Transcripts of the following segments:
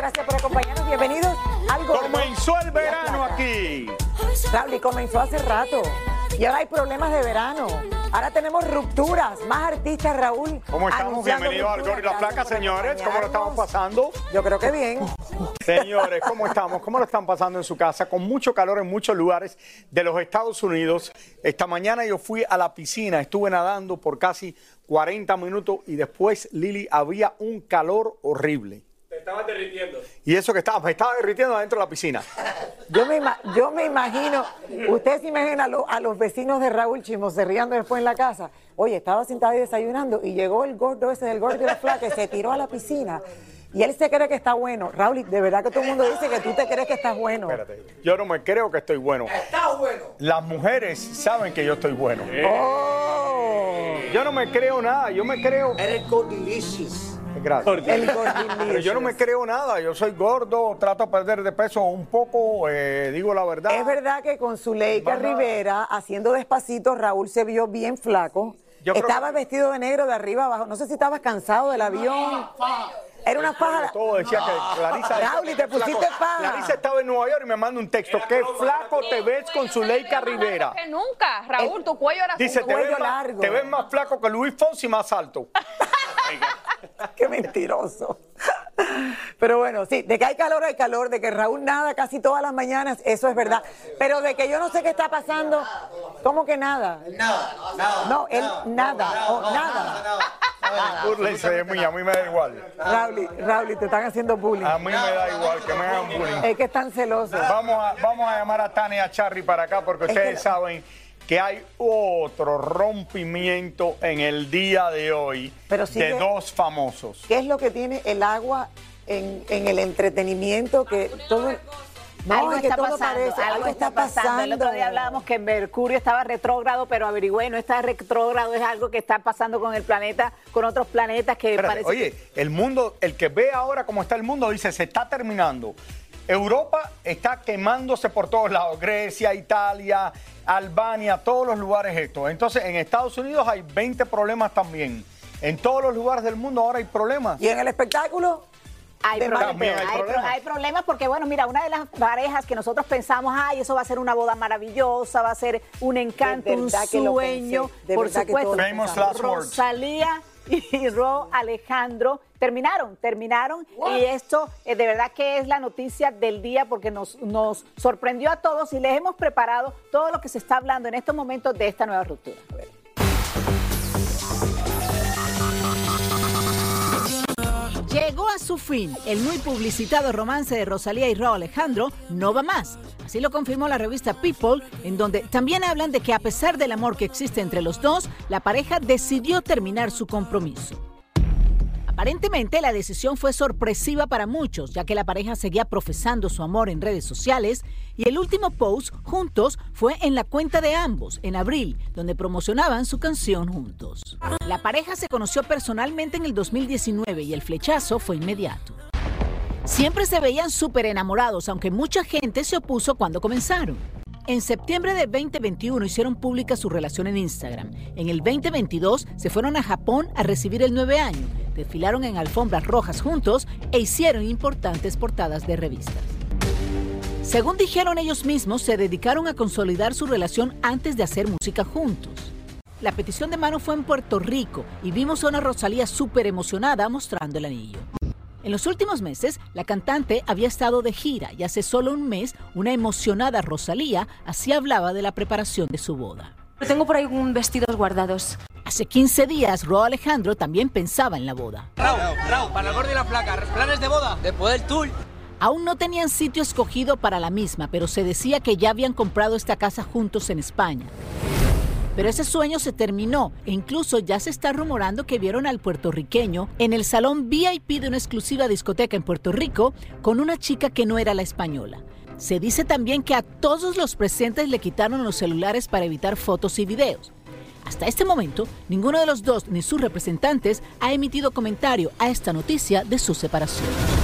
Gracias por acompañarnos. Bienvenidos al. Comenzó el verano aquí. Raúl, y comenzó hace rato. Y ahora hay problemas de verano. Ahora tenemos rupturas. Más artistas, Raúl. ¿Cómo estamos? Bienvenidos al. Gordo y la por señores. ¿Cómo lo estamos pasando? Yo creo que bien. Señores, ¿cómo estamos? ¿Cómo lo están pasando en su casa? Con mucho calor en muchos lugares de los Estados Unidos. Esta mañana yo fui a la piscina, estuve nadando por casi 40 minutos y después, Lili, había un calor horrible. Estabas derritiendo. Y eso que estaba, me estaba derritiendo adentro de la piscina. Yo me, ima- yo me imagino, ustedes se imaginan a, lo- a los vecinos de Raúl chismoserreando después en la casa. Oye, estaba sentado y desayunando y llegó el gordo ese del gordo y la flaca y se tiró a la piscina. Y él se cree que está bueno. Raúl, de verdad que todo el mundo dice que tú te crees que estás bueno. Espérate, yo no me creo que estoy bueno. Está bueno. Las mujeres saben que yo estoy bueno. ¡Oh! Yo no me creo nada, yo me creo... Eres delicious. Gracias. El. Pero yo no me creo nada, yo soy gordo, trato de perder de peso un poco, eh, digo la verdad. Es verdad que con Zuleika nada. Rivera, haciendo despacito, Raúl se vio bien flaco. Yo Estaba que- vestido de negro de arriba abajo. No sé si estabas cansado del avión. Era una faja. Todo decía que Clarisa. Raúl, y te pusiste faja. Clarisa estaba en Nueva York y me manda un texto. Qué flaco te ves con Zuleika Rivera. Que nunca, Raúl, tu cuello era Dice, te cuello ves, más, largo. te ves más flaco que Luis Fonsi más alto. Qué mentiroso. Pero bueno, sí, de que hay calor, hay calor, de que Raúl nada casi todas las mañanas, eso es verdad. Pero de que yo no sé qué está pasando, ¿cómo que nada? Nada, nada. No, él nada, o nada. Búrlense de mí, a mí me da igual. Raúl, Raúl, te están haciendo bullying. A mí me da igual que me hagan bullying. Es que están celosos. Vamos a, vamos a llamar a Tania Charry para acá porque Es ustedes que- saben que hay otro rompimiento en el día de hoy Pero sigue- de dos famosos. ¿Qué es lo que tiene el agua en, en el entretenimiento que todo... No, algo es que está pasando, parece, algo está pasando. El otro día hablábamos que Mercurio estaba retrógrado, pero averigüé, no está retrógrado, es algo que está pasando con el planeta, con otros planetas que Espérate, parece oye, el mundo, el que ve ahora cómo está el mundo, dice, se está terminando. Europa está quemándose por todos lados, Grecia, Italia, Albania, todos los lugares estos. Entonces, en Estados Unidos hay 20 problemas también. En todos los lugares del mundo ahora hay problemas. ¿Y en el espectáculo? Hay, problemas, hay hay, pro- problemas. hay problemas porque, bueno, mira, una de las parejas que nosotros pensamos, ay, eso va a ser una boda maravillosa, va a ser un encanto, De un verdad que lo sueño, pensé, de por que supuesto. words. Rosalía y Ro Alejandro terminaron, terminaron y esto eh, de verdad que es la noticia del día porque nos, nos sorprendió a todos y les hemos preparado todo lo que se está hablando en estos momentos de esta nueva ruptura. A ver. Llegó a su fin el muy publicitado romance de Rosalía y Raúl Alejandro, no va más. Así lo confirmó la revista People, en donde también hablan de que a pesar del amor que existe entre los dos, la pareja decidió terminar su compromiso. Aparentemente la decisión fue sorpresiva para muchos, ya que la pareja seguía profesando su amor en redes sociales y el último post juntos fue en la cuenta de ambos, en abril, donde promocionaban su canción juntos. La pareja se conoció personalmente en el 2019 y el flechazo fue inmediato. Siempre se veían súper enamorados, aunque mucha gente se opuso cuando comenzaron. En septiembre de 2021 hicieron pública su relación en Instagram. En el 2022 se fueron a Japón a recibir el nueve año, desfilaron en alfombras rojas juntos e hicieron importantes portadas de revistas. Según dijeron ellos mismos, se dedicaron a consolidar su relación antes de hacer música juntos. La petición de mano fue en Puerto Rico y vimos a una Rosalía súper emocionada mostrando el anillo. En los últimos meses, la cantante había estado de gira y hace solo un mes, una emocionada Rosalía así hablaba de la preparación de su boda. Tengo por ahí un vestidos guardados. Hace 15 días, Ro Alejandro también pensaba en la boda. Raúl, Raúl, para el gordo y la flaca, planes de boda. Después del tour. Aún no tenían sitio escogido para la misma, pero se decía que ya habían comprado esta casa juntos en España. Pero ese sueño se terminó e incluso ya se está rumorando que vieron al puertorriqueño en el salón VIP de una exclusiva discoteca en Puerto Rico con una chica que no era la española. Se dice también que a todos los presentes le quitaron los celulares para evitar fotos y videos. Hasta este momento, ninguno de los dos ni sus representantes ha emitido comentario a esta noticia de su separación.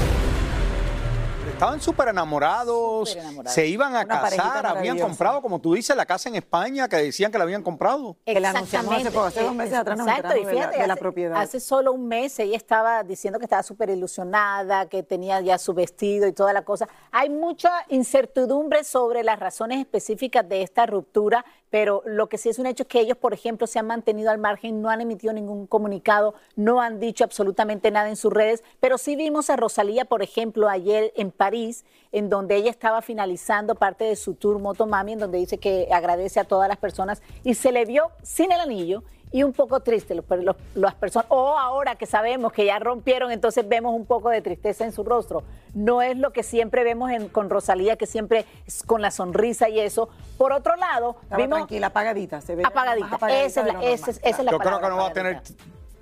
Estaban súper enamorados, Súper enamorados. se iban a Una casar, habían comprado, como tú dices, la casa en España que decían que la habían comprado. Que la anunciamos hace poco, hace dos meses atrás nos Exacto, y enteramos de la- fíjate, de la hace- propiedad. Hace solo un mes ella estaba diciendo que estaba súper ilusionada, que tenía ya su vestido y toda la cosa. Hay mucha incertidumbre sobre las razones específicas de esta ruptura, pero lo que sí es un hecho es que ellos, por ejemplo, se han mantenido al margen, no han emitido ningún comunicado, no han dicho absolutamente nada en sus redes, pero sí vimos a Rosalía, por ejemplo, ayer en París, en donde ella estaba finalizando parte de su tour Motomami, en donde dice que agradece a todas las personas y se le vio sin el anillo y un poco triste los, los- las personas. O ahora que sabemos que ya rompieron, entonces vemos un poco de tristeza en su rostro. No es lo que siempre vemos en- con Rosalía, que siempre es con la sonrisa y eso. Por otro lado, Estaba vimos tranquila, apagadita. Se ve apagadita. apagadita Esa es la, esa es- esa es la Yo creo que no va a tener.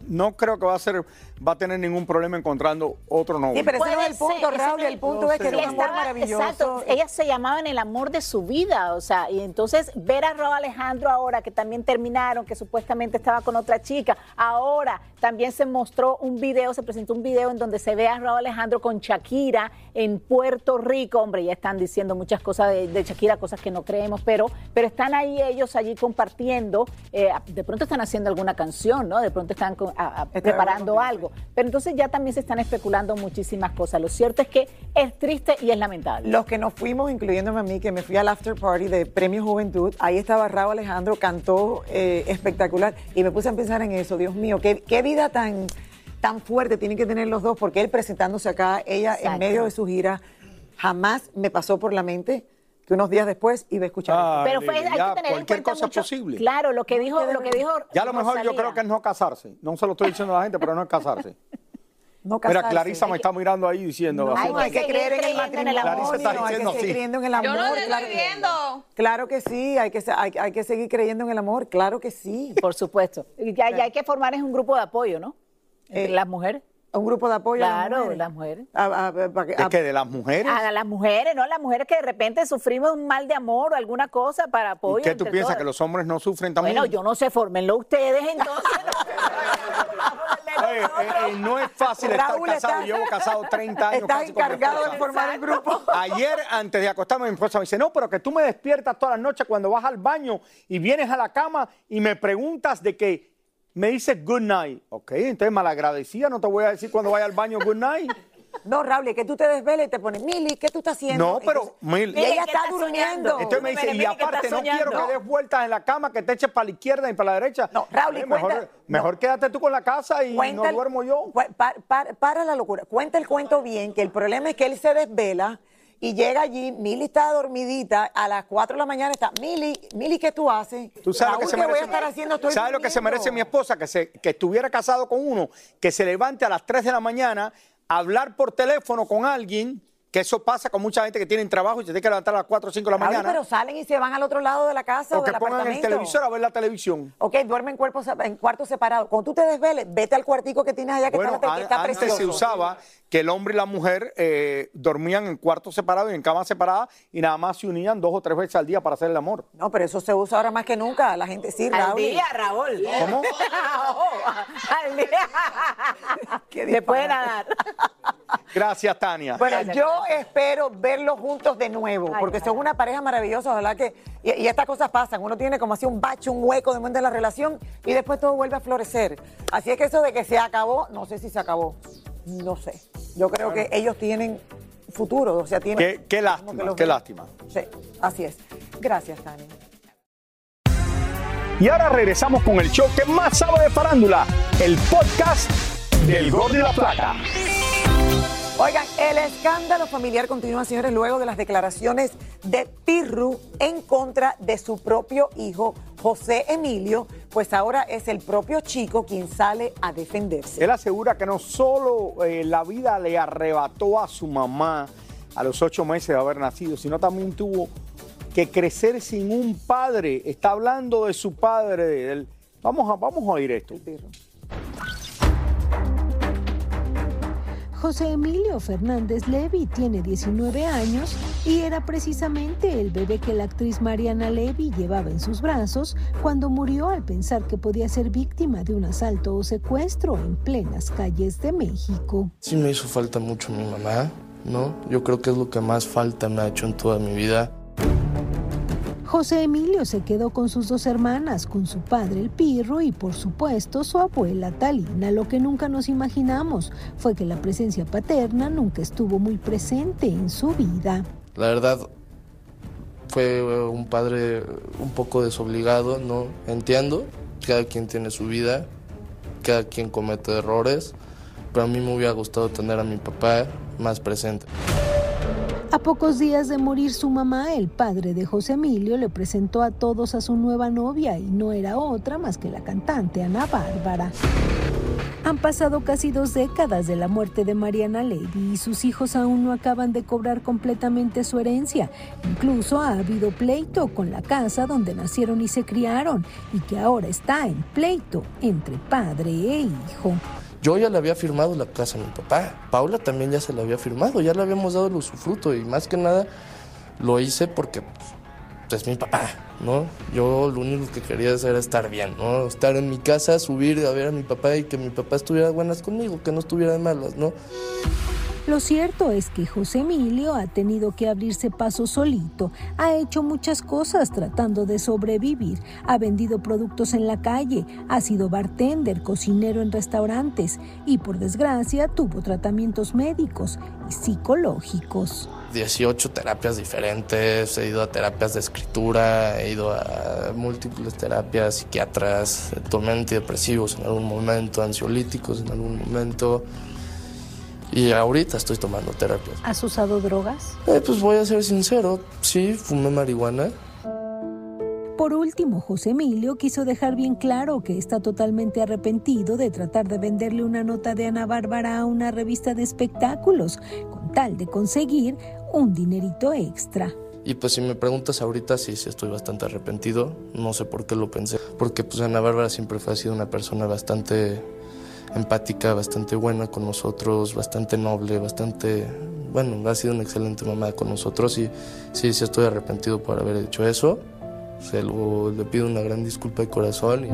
No creo que va a ser, va a tener ningún problema encontrando otro novio. Sí, pero ese no es el punto, ser, Raúl. El punto no es que era un amor Estaba- maravilloso. Exacto, ellas se llamaban el amor de su vida, o sea, y entonces ver a Raúl Alejandro ahora que también terminaron, que supuestamente estaba con otra chica, ahora también se mostró un video, se presentó un video en donde se ve a Raúl Alejandro con Shakira en Puerto Rico, hombre, ya están diciendo muchas cosas de, de Shakira, cosas que no creemos, pero, pero están ahí ellos allí compartiendo, eh, de pronto están haciendo alguna canción, ¿no? De pronto están con- a- a- preparando algo, pero entonces ya también se están especulando muchísimas cosas. Lo cierto es que es triste y es lamentable. Los que nos fuimos, incluyéndome a mí, que me fui al after party de Premio Juventud, ahí estaba Raúl Alejandro, cantó eh, espectacular y me puse a pensar en eso, Dios mío, qué, qué vida tan, tan fuerte tienen que tener los dos, porque él presentándose acá, ella en medio de su gira, jamás me pasó por la mente que unos días después iba a escuchar. Ah, Pero fue, hay ya, que tener en cualquier cuenta cosa mucho- es posible. Claro, lo que dijo, lo que dijo. Ya a lo mejor yo creo que es no casarse. No se lo estoy diciendo a la gente, pero no es casarse. no Mira, casarse. Clarisa me está mirando ahí diciendo. No, así. Hay que hay que seguir creer en el creyendo en el matrimonio, amor. Clarisa está hay que diciendo seguir sí. creyendo en el amor. Yo no te claro, estoy viendo. claro que sí, hay que, hay, hay que seguir creyendo en el amor, claro que sí. Por supuesto. Y ya, ya hay que formar es un grupo de apoyo, ¿no? Entre Eh, las mujeres. Un grupo de apoyo a las Claro, mujeres. las mujeres. A- a- a- para que- ¿De qué? ¿De las mujeres? A las mujeres, ¿no? Las mujeres que de repente sufrimos un mal de amor o alguna cosa para apoyo. ¿Y qué tú piensas? todas. ¿Que los hombres no sufren también? Bueno, yo no sé, fórmenlo ustedes entonces. Oye, eh, eh, no es fácil Raúl, estar casado. estás- Llevo casado 30 años. Estás casi con mi encargado de formar el grupo. Ayer, antes de acostarme, mi esposa me dice, no, pero que tú me despiertas todas las noches cuando vas al baño y vienes a la cama y me preguntas de que me dices good night. Ok, entonces malagradecida, no te voy a decir cuando vaya al baño good night. No, Raúl, es que tú te desveles y te pones, Mili, ¿qué tú estás haciendo? No, pero, Mili- Y ella Mili, ¿qué está durmiendo. Entonces me dice, y aparte no quiero que des vueltas en la cama, que te eches para la izquierda y para la derecha. No, Raúl, Eh, mejor, cuenta- mejor quédate tú con la casa y Cuenta no duermo yo. cu- pa- pa- para la locura. Cuenta el cuento bien, que el problema es que él se desvela y llega allí, Mili está dormidita, a las 4 de la mañana está, Mili, Mili, ¿qué tú haces? Tú sabes lo que se ¿qué voy merece. a estar haciendo? Estoy ¿Sabes lo que se merece mi esposa? Que, se, que estuviera casado con uno, que se levante a las 3 de la mañana, a hablar por teléfono con alguien, que eso pasa con mucha gente que tiene trabajo y se tiene que levantar a las 4 o 5 de la Raúl, mañana. pero salen y se van al otro lado de la casa o, o que del pongan el apartamento. televisor a ver la televisión. Ok, duerme en, cuerpos, en cuartos separados. Cuando tú te desveles, vete al cuartico que tienes allá que Bueno, está, que está antes precioso. se usaba que el hombre y la mujer eh, dormían en cuartos separados y en camas separadas y nada más se unían dos o tres veces al día para hacer el amor. No, pero eso se usa ahora más que nunca. La gente sí, Al Raúl. día, Raúl. ¿Cómo? Al día. Qué Le pueden disparate. dar. Gracias, Tania. Bueno, yo espero verlos juntos de nuevo, Ay, porque son una pareja maravillosa, ojalá que... Y, y estas cosas pasan, uno tiene como así un bache, un hueco de momento en la relación y después todo vuelve a florecer. Así es que eso de que se acabó, no sé si se acabó, no sé. Yo creo que ellos tienen futuro, o sea, tienen... Qué- lástima, qué ven. lástima. Sí, así es. Gracias, Tania. Y ahora regresamos con el show que más sabe de farándula, el podcast del Gol de la Plata. Oigan, el escándalo familiar continúa, señores, luego de las declaraciones de Pirru en contra de su propio hijo, José Emilio, pues ahora es el propio chico quien sale a defenderse. Él asegura que no solo eh, la vida le arrebató a su mamá a los ocho meses de haber nacido, sino también tuvo que crecer sin un padre. Está hablando de su padre. Vamos, a, vamos a oír esto. Pirru. José Emilio Fernández Levy tiene 19 años Y era precisamente el bebé que la actriz Mariana Levy llevaba en sus brazos cuando murió al pensar que podía ser víctima de un asalto o secuestro en plenas calles de México. Sí me hizo falta mucho mi mamá, ¿no? Yo creo que es lo que más falta me ha hecho en toda mi vida. José Emilio se quedó con sus dos hermanas, con su padre el Pirro y por supuesto su abuela Talina. Lo que nunca nos imaginamos fue que la presencia paterna nunca estuvo muy presente en su vida. La verdad, fue un padre un poco desobligado, ¿no? Entiendo, cada quien tiene su vida, cada quien comete errores, pero a mí me hubiera gustado tener a mi papá más presente. A pocos días de morir su mamá, el padre de José Emilio le presentó a todos a su nueva novia y no era otra más que la cantante Ana Bárbara. Han pasado casi dos décadas de la muerte de Mariana Levy y sus hijos aún no acaban de cobrar completamente su herencia. Incluso ha habido pleito con la casa donde nacieron y se criaron y que ahora está en pleito entre padre e hijo. Yo ya le había firmado la casa a mi papá. Paula también ya se la había firmado, ya le habíamos dado el usufruto y más que nada lo hice porque pues, es mi papá, ¿no? Yo lo único que quería hacer era estar bien, ¿no? Estar en mi casa, subir a ver a mi papá y que mi papá estuviera buenas conmigo, que no estuviera de malas, ¿no? Lo cierto es que José Emilio ha tenido que abrirse paso solito, ha hecho muchas cosas tratando de sobrevivir, ha vendido productos en la calle, ha sido bartender, cocinero en restaurantes y por desgracia tuvo tratamientos médicos y psicológicos. 18 terapias diferentes, he ido a terapias de escritura, he ido a múltiples terapias, psiquiatras, tomé antidepresivos en algún momento, ansiolíticos en algún momento. Y ahorita estoy tomando terapias. ¿Has usado drogas? Eh, pues voy a ser sincero, sí, fumé marihuana. Por último, José Emilio quiso dejar bien claro que está totalmente arrepentido de tratar de venderle una nota de Ana Bárbara a una revista de espectáculos, con tal de conseguir un dinerito extra. Y pues si me preguntas ahorita, sí, sí estoy bastante arrepentido. No sé por qué lo pensé. Porque pues Ana Bárbara siempre fue, ha sido una persona bastante empática, bastante buena con nosotros, bastante noble, bastante, bueno, ha sido una excelente mamá con nosotros y sí, sí estoy arrepentido por haber hecho eso. Se lo, le pido una gran disculpa de corazón.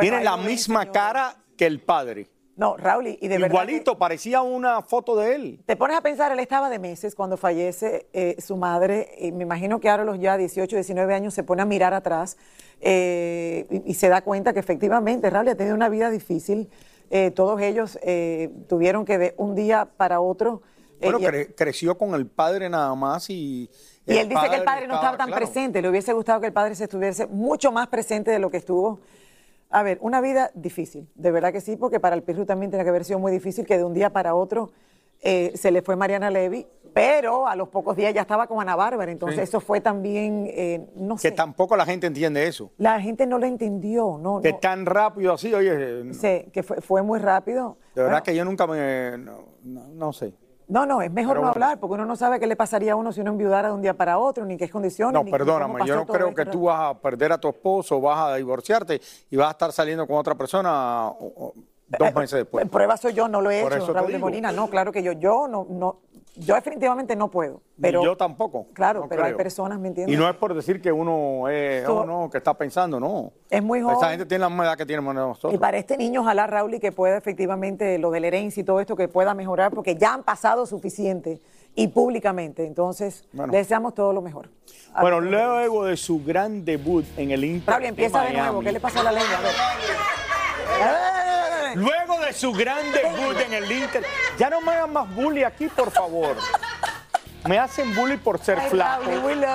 Tiene la misma cara que el padre. No, Raúl, y de verdad. Igualito, parecía una foto de él. Te pones a pensar, él estaba de meses cuando fallece eh, su madre, y me imagino que ahora los ya 18, 19 años se pone a mirar atrás eh, y, se da cuenta que efectivamente Raúl ha tenido una vida difícil. Eh, todos ellos tuvieron que de un día para otro. Bueno, creció con el padre nada más y. Y él dice que el padre no estaba tan presente, le hubiese gustado que el padre se estuviese mucho más presente de lo que estuvo a ver, una vida difícil, de verdad que sí, porque para el Pirru también tiene que haber sido muy difícil que de un día para otro eh, se le fue Mariana Levy, pero a los pocos días ya estaba con Ana Bárbara, entonces eso fue también, eh, no sé. Que tampoco la gente entiende eso. La gente no lo entendió, ¿no? Que tan rápido así, oye. Sí, que fue, fue muy rápido. De verdad que yo nunca me, no sé. No, no, es mejor no hablar porque uno no sabe qué le pasaría a uno si uno enviudara de un día para otro, ni qué condiciones. No, perdóname, yo no creo que tú vas a perder a tu esposo, vas a divorciarte y vas a estar saliendo con otra persona dos eh, meses después. Prueba soy yo, no lo he hecho, Raúl de Molina. No, claro que yo, yo no, no, yo definitivamente no puedo. Pero, yo tampoco. Claro, pero hay personas, ¿me entiendes? Y no es por decir que uno es, oh, no, que está pensando, no. Es muy joven. Esa gente tiene la misma edad que tenemos nosotros. Y para este niño, ojalá, Raúl, y que pueda efectivamente lo de la herencia y todo esto, que pueda mejorar, porque ya han pasado suficiente y públicamente. Entonces, le deseamos todo lo mejor. bueno, luego de su gran debut en el Inter Raúl, empieza de, nuevo. ¿Qué le pasa a la lengua? Luego de su gran debut en el Inter. Ya no me hagan más bully aquí, por favor. Me hacen bully por ser flaco.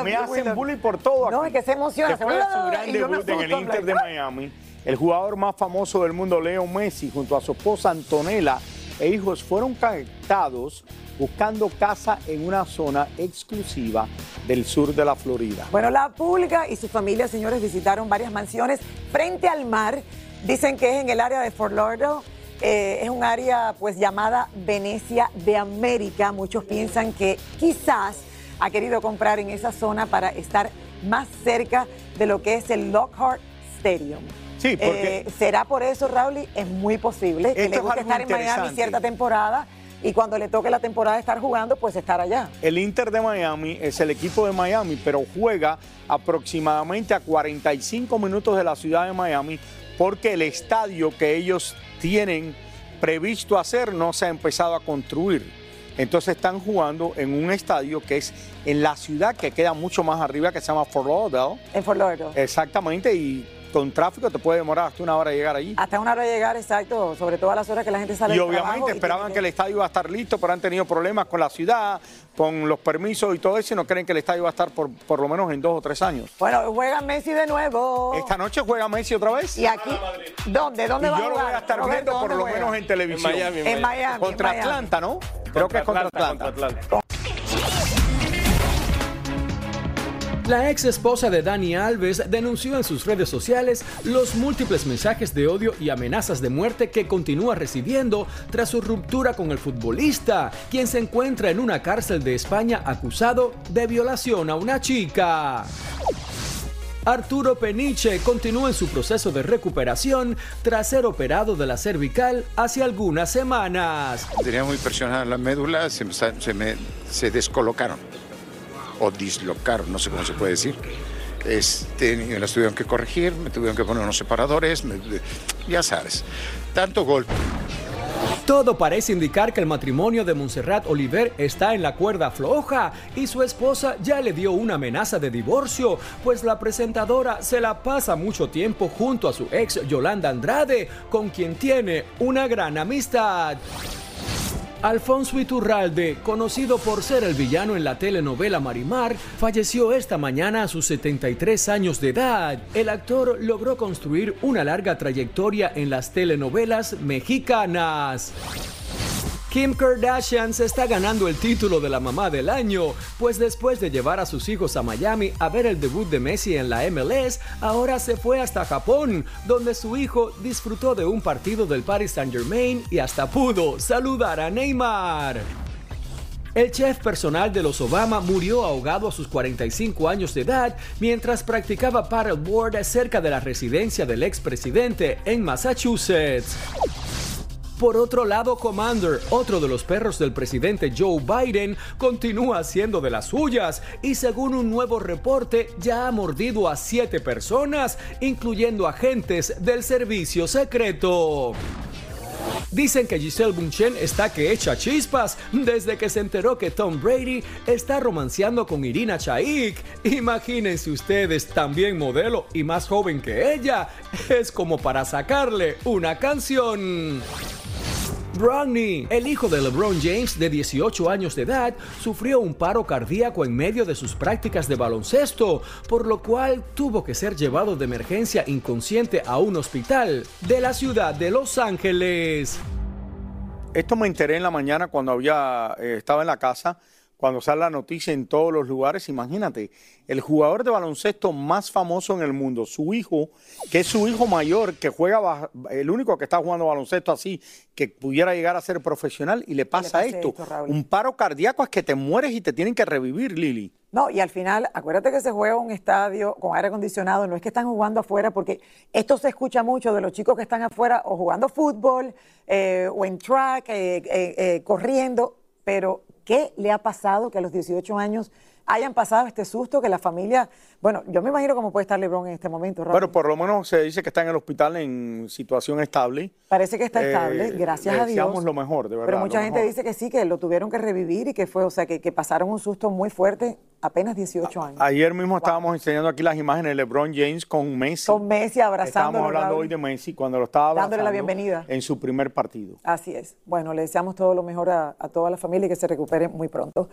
me hacen bully por todo aquí. No, es que se emociona. Después de su gran debut en el Inter de Miami, el jugador más famoso del mundo, Leo Messi, junto a su esposa Antonella e hijos, fueron captados buscando casa en una zona exclusiva del sur de la Florida. Bueno, la pulga y su familia, señores, visitaron varias mansiones frente al mar Dicen que es en el área de Fort Lauderdale. Eh, es un área pues llamada Venecia de América. Muchos piensan que quizás ha querido comprar en esa zona para estar más cerca de lo que es el Lockhart Stadium. Sí, porque... Eh, ¿Será por eso, Raúl? Es muy posible que le guste estar en Miami cierta temporada y cuando le toque la temporada de estar jugando, pues estar allá. El Inter de Miami es el equipo de Miami, pero juega aproximadamente a 45 minutos de la ciudad de Miami porque el estadio que ellos tienen previsto hacer no se ha empezado a construir. Entonces están jugando en un estadio que es en la ciudad que queda mucho más arriba, que se llama Fort Lauderdale. En Fort Lauderdale. Exactamente, y con tráfico te puede demorar hasta una hora llegar allí. Hasta una hora llegar, exacto, sobre todo a las horas que la gente sale Y del obviamente trabajo y esperaban que el estadio iba a estar listo, pero han tenido problemas con la ciudad, con los permisos y todo eso, y no creen que el estadio va a estar por, por lo menos en dos o tres años. Bueno, juega Messi de nuevo. Esta noche juega Messi otra vez. Y aquí, ¿dónde? ¿Dónde Y va a yo lo jugar? voy a estar Roberto, viendo por ¿dónde lo juega? menos en televisión. En Miami, En Miami. Contra en Miami. Atlanta, ¿no? Creo que es contra Atlanta. contra Atlanta. La ex esposa de Dani Alves denunció en sus redes sociales los múltiples mensajes de odio y amenazas de muerte que continúa recibiendo tras su ruptura con el futbolista, quien se encuentra en una cárcel de España acusado de violación a una chica. Arturo Peniche continúa en su proceso de recuperación tras ser operado de la cervical hace algunas semanas. Tenía muy presionada la médula, se me, se descolocaron o dislocaron, no sé cómo se puede decir. Este, me las tuvieron que corregir, me tuvieron que poner unos separadores, me- ya sabes, tanto golpe. Todo parece indicar que el matrimonio de Montserrat Oliver está en la cuerda floja y su esposa ya le dio una amenaza de divorcio, pues la presentadora se la pasa mucho tiempo junto a su ex Yolanda Andrade, con quien tiene una gran amistad. Alfonso Iturralde, conocido por ser el villano en la telenovela Marimar, falleció esta mañana a sus 73 años de edad. El actor logró construir una larga trayectoria en las telenovelas mexicanas. Kim Kardashian se está ganando el título de la mamá del año, pues después de llevar a sus hijos a Miami a ver el debut de Messi en la MLS, ahora se fue hasta Japón, donde su hijo disfrutó de un partido del Paris Saint Germain y hasta pudo saludar a Neymar. El chef personal de los Obama murió ahogado a sus 45 años de edad mientras practicaba paddleboard cerca de la residencia del expresidente en Massachusetts. Por otro lado, Commander, otro de los perros del presidente Joe Biden, continúa haciendo de las suyas y según un nuevo reporte ya ha mordido a siete personas, incluyendo agentes del servicio secreto. Dicen que Giselle Bunchen está que echa chispas desde que se enteró que Tom Brady está romanceando con Irina Shayk. Imagínense ustedes, también modelo y más joven que ella. Es como para sacarle una canción. Bronny, el hijo de LeBron James de 18 años de edad, sufrió un paro cardíaco en medio de sus prácticas de baloncesto, por lo cual tuvo que ser llevado de emergencia inconsciente a un hospital de la ciudad de Los Ángeles. Esto me enteré en la mañana cuando había, eh, estaba en la casa, cuando sale la noticia en todos los lugares. Imagínate, el jugador de baloncesto más famoso en el mundo, su hijo, que es su hijo mayor, que juega, el único que está jugando baloncesto así, que pudiera llegar a ser profesional, y le pasa esto. un paro cardíaco es que te mueres y te tienen que revivir, Lili. No, y al final, acuérdate que se juega un estadio con aire acondicionado, no es que están jugando afuera, porque esto se escucha mucho de los chicos que están afuera o jugando fútbol eh, o en track, eh, eh, eh, corriendo, pero ¿qué le ha pasado que a los 18 años hayan pasado este susto que la familia, bueno, yo me imagino cómo puede estar LeBron en este momento, Raúl. Bueno, por lo menos se dice que está en el hospital en situación estable. Parece que está Eh, estable, gracias a Dios. deseamos lo mejor, de verdad. Pero mucha gente mejor. dice que sí, que lo tuvieron que revivir y que fue, o sea, que, que pasaron un susto muy fuerte, apenas 18 años. Ayer mismo estábamos enseñando aquí las imágenes de LeBron James con Messi. Con Messi abrazándolo, Estábamos hablando hoy de Messi cuando lo estaba Dándole la abrazando bienvenida. en su primer partido. Así es. Bueno, le deseamos todo lo mejor a, a toda la familia y que se recupere muy pronto.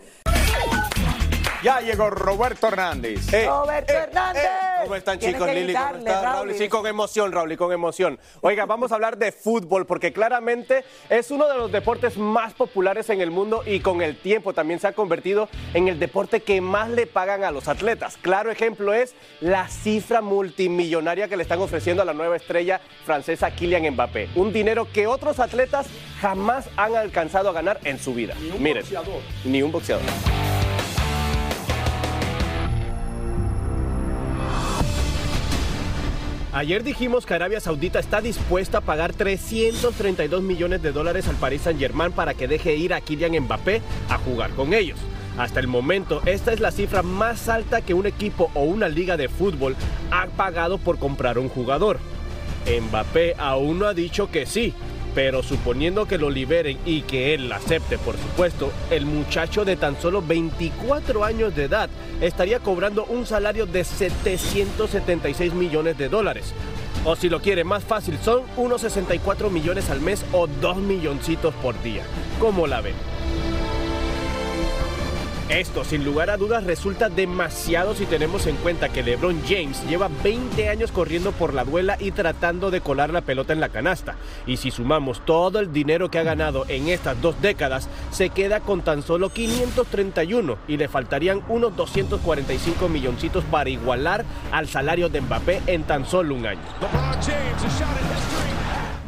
Ya llegó Roberto Hernández. Eh, Roberto Hernández. ¿Cómo están Tienes chicos? Lili, ¿cómo estás? Raúl. Sí, con emoción, Raúl, y con emoción. Oiga, vamos a hablar de fútbol porque claramente es uno de los deportes más populares en el mundo y con el tiempo también se ha convertido en el deporte que más le pagan a los atletas. Claro ejemplo es la cifra multimillonaria que le están ofreciendo a la nueva estrella francesa Kylian Mbappé. Un dinero que otros atletas jamás han alcanzado a ganar en su vida. Miren, Ni un boxeador. Ayer dijimos que Arabia Saudita está dispuesta a pagar 332 millones de dólares al Paris Saint-Germain para que deje ir a Kylian Mbappé a jugar con ellos. Hasta el momento, esta es la cifra más alta que un equipo o una liga de fútbol ha pagado por comprar un jugador. Mbappé aún no ha dicho que sí, pero suponiendo que lo liberen y que él acepte, por supuesto, el muchacho de tan solo 24 años de edad estaría cobrando un salario de 776 millones de dólares. O si lo quiere más fácil, son unos 64 millones al mes o 2 milloncitos por día. ¿Cómo la ven? Esto, sin lugar a dudas, resulta demasiado si tenemos en cuenta que LeBron James lleva 20 años corriendo por la duela y tratando de colar la pelota en la canasta. Y si sumamos todo el dinero que ha ganado en estas dos décadas, se queda con tan solo 531 y le faltarían unos 245 milloncitos para igualar al salario de Mbappé en tan solo un año.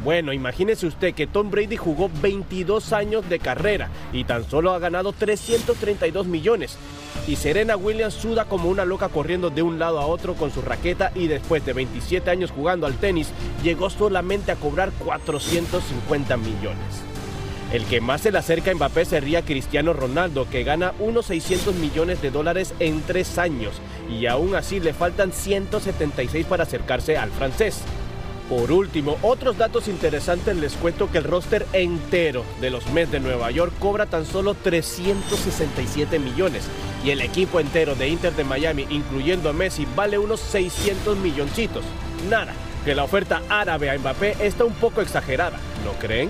Bueno, imagínese usted que Tom Brady jugó 22 años de carrera y tan solo ha ganado 332 millones. Y Serena Williams suda como una loca corriendo de un lado a otro con su raqueta y después de 27 años jugando al tenis llegó solamente a cobrar 450 millones. El que más se le acerca a Mbappé sería Cristiano Ronaldo, que gana unos 600 millones de dólares en tres años y aún así le faltan 176 para acercarse al francés. Por último, otros datos interesantes les cuento que el roster entero de los Mets de Nueva York cobra tan solo 367 millones y el equipo entero de Inter de Miami, incluyendo a Messi, vale unos 600 milloncitos. Nada, que la oferta árabe a Mbappé está un poco exagerada, ¿no creen?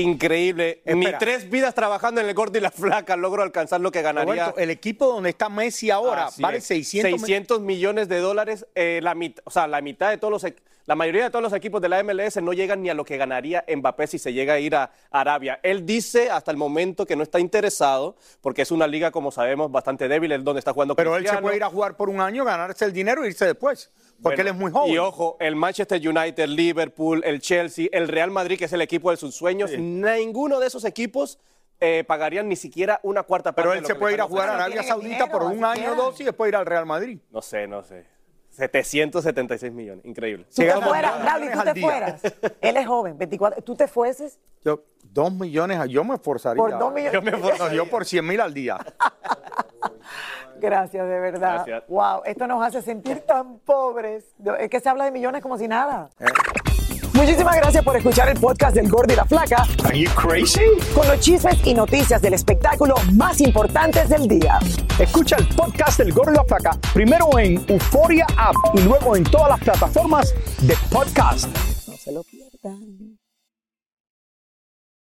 Increíble. Espera. tres vidas trabajando en el gordo y la flaca logro alcanzar lo que ganaría. Roberto, el equipo donde está Messi ahora Así vale es. 600, 600 millones de dólares. eh, la, o sea, la mitad de todos los, la mayoría de todos los equipos de la MLS no llegan ni a lo que ganaría Mbappé si se llega a ir a Arabia. Él dice hasta el momento que no está interesado porque es una liga, como sabemos, bastante débil, es donde está jugando Pero él se Cristiano. puede ir a jugar por un año, ganarse el dinero e irse después. Porque Bueno, él es muy joven. Y ojo, el Manchester United, Liverpool, el Chelsea, el Real Madrid, que es el equipo de sus sueños, ninguno de esos equipos eh, pagarían ni siquiera una cuarta parte. Pero de él lo se que puede ir a jugar a. Arabia Saudita por un año o dos y después ir al Real Madrid. No sé, no sé. 776 millones, increíble. Tú te fueras, tú te día. fueras. Él es joven, 24. ¿Tú te fueses? Yo, dos millones, yo me esforzaría. Por dos millones. Yo, me esforzaría. yo por 100 mil al día. Gracias, de verdad. Gracias. Wow, esto nos hace sentir tan pobres. Es que se habla de millones como si nada. Eh. Muchísimas gracias por escuchar el podcast del Gordo y la Flaca. Are you crazy? Con los chismes y noticias del espectáculo más importantes del día. Escucha el podcast del Gordo y la Flaca primero en Euforia App y luego en todas las plataformas de podcast. No se lo pierdan.